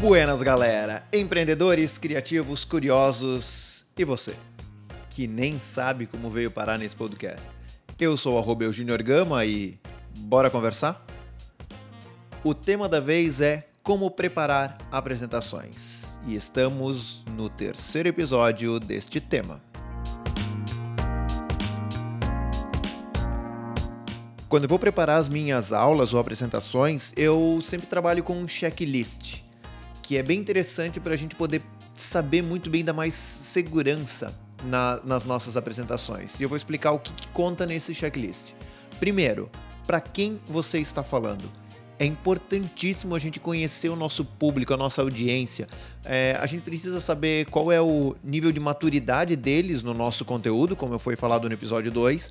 Buenas, galera! Empreendedores, criativos, curiosos e você, que nem sabe como veio parar nesse podcast. Eu sou o Eugênio Gama e bora conversar? O tema da vez é como preparar apresentações e estamos no terceiro episódio deste tema. Quando eu vou preparar as minhas aulas ou apresentações, eu sempre trabalho com um checklist que é bem interessante para a gente poder saber muito bem dar mais segurança na, nas nossas apresentações. E eu vou explicar o que, que conta nesse checklist. Primeiro, para quem você está falando? É importantíssimo a gente conhecer o nosso público, a nossa audiência. É, a gente precisa saber qual é o nível de maturidade deles no nosso conteúdo, como foi falado no episódio 2.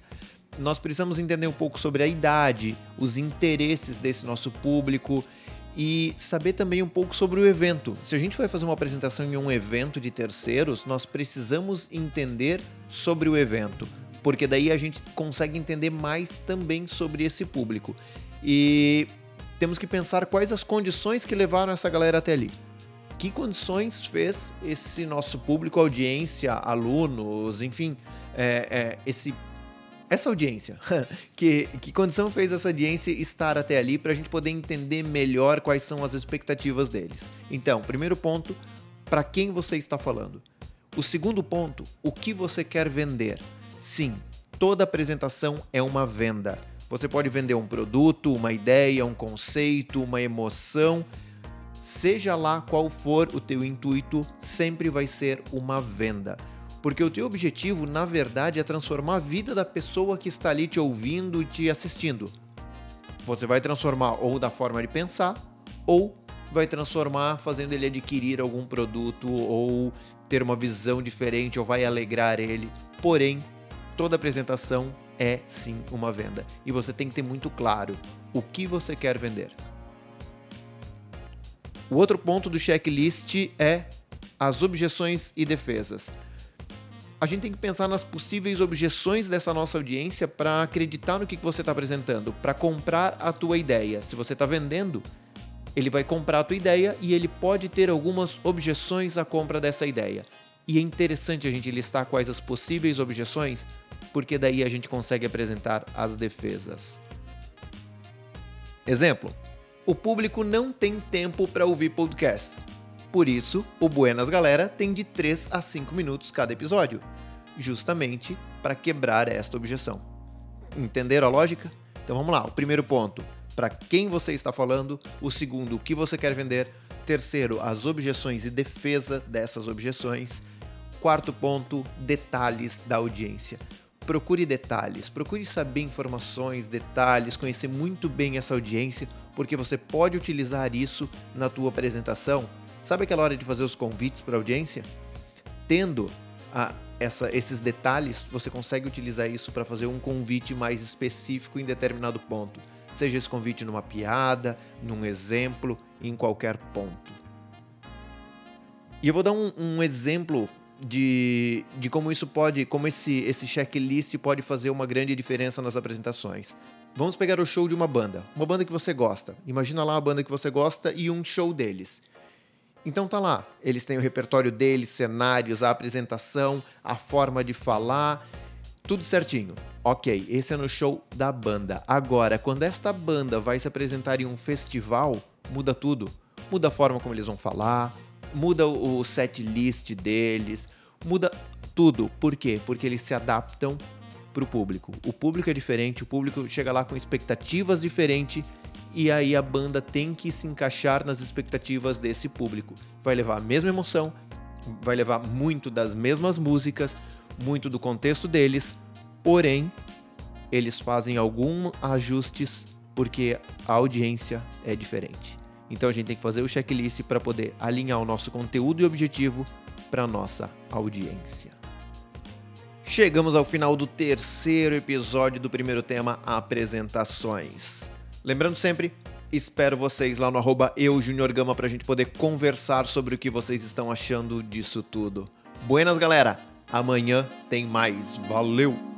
Nós precisamos entender um pouco sobre a idade, os interesses desse nosso público e saber também um pouco sobre o evento. Se a gente vai fazer uma apresentação em um evento de terceiros, nós precisamos entender sobre o evento, porque daí a gente consegue entender mais também sobre esse público. E temos que pensar quais as condições que levaram essa galera até ali. Que condições fez esse nosso público, audiência, alunos, enfim, é, é, esse essa audiência, que, que condição fez essa audiência estar até ali para a gente poder entender melhor quais são as expectativas deles. Então, primeiro ponto, para quem você está falando. O segundo ponto, o que você quer vender. Sim, toda apresentação é uma venda. Você pode vender um produto, uma ideia, um conceito, uma emoção. Seja lá qual for o teu intuito, sempre vai ser uma venda. Porque o teu objetivo, na verdade, é transformar a vida da pessoa que está ali te ouvindo e te assistindo. Você vai transformar ou da forma de pensar, ou vai transformar fazendo ele adquirir algum produto ou ter uma visão diferente ou vai alegrar ele. Porém, toda apresentação é sim uma venda e você tem que ter muito claro o que você quer vender. O outro ponto do checklist é as objeções e defesas a gente tem que pensar nas possíveis objeções dessa nossa audiência para acreditar no que você está apresentando, para comprar a tua ideia. Se você está vendendo, ele vai comprar a tua ideia e ele pode ter algumas objeções à compra dessa ideia. E é interessante a gente listar quais as possíveis objeções, porque daí a gente consegue apresentar as defesas. Exemplo: o público não tem tempo para ouvir podcast. Por isso, o Buenas Galera tem de 3 a 5 minutos cada episódio, justamente para quebrar esta objeção. Entenderam a lógica? Então vamos lá. O primeiro ponto, para quem você está falando. O segundo, o que você quer vender. Terceiro, as objeções e defesa dessas objeções. Quarto ponto, detalhes da audiência. Procure detalhes, procure saber informações, detalhes, conhecer muito bem essa audiência, porque você pode utilizar isso na tua apresentação Sabe aquela hora de fazer os convites para a audiência? Tendo a, essa, esses detalhes, você consegue utilizar isso para fazer um convite mais específico em determinado ponto. Seja esse convite numa piada, num exemplo, em qualquer ponto. E eu vou dar um, um exemplo de, de como isso pode, como esse, esse checklist pode fazer uma grande diferença nas apresentações. Vamos pegar o show de uma banda, uma banda que você gosta. Imagina lá a banda que você gosta e um show deles. Então tá lá, eles têm o repertório deles, cenários, a apresentação, a forma de falar, tudo certinho. Ok, esse é no show da banda. Agora, quando esta banda vai se apresentar em um festival, muda tudo. Muda a forma como eles vão falar, muda o set list deles, muda tudo. Por quê? Porque eles se adaptam para o público. O público é diferente, o público chega lá com expectativas diferentes e aí a banda tem que se encaixar nas expectativas desse público. Vai levar a mesma emoção, vai levar muito das mesmas músicas, muito do contexto deles, porém eles fazem alguns ajustes porque a audiência é diferente. Então a gente tem que fazer o checklist para poder alinhar o nosso conteúdo e objetivo para nossa audiência. Chegamos ao final do terceiro episódio do primeiro tema, apresentações. Lembrando sempre, espero vocês lá no arroba eujuniorgama pra gente poder conversar sobre o que vocês estão achando disso tudo. Buenas, galera! Amanhã tem mais. Valeu!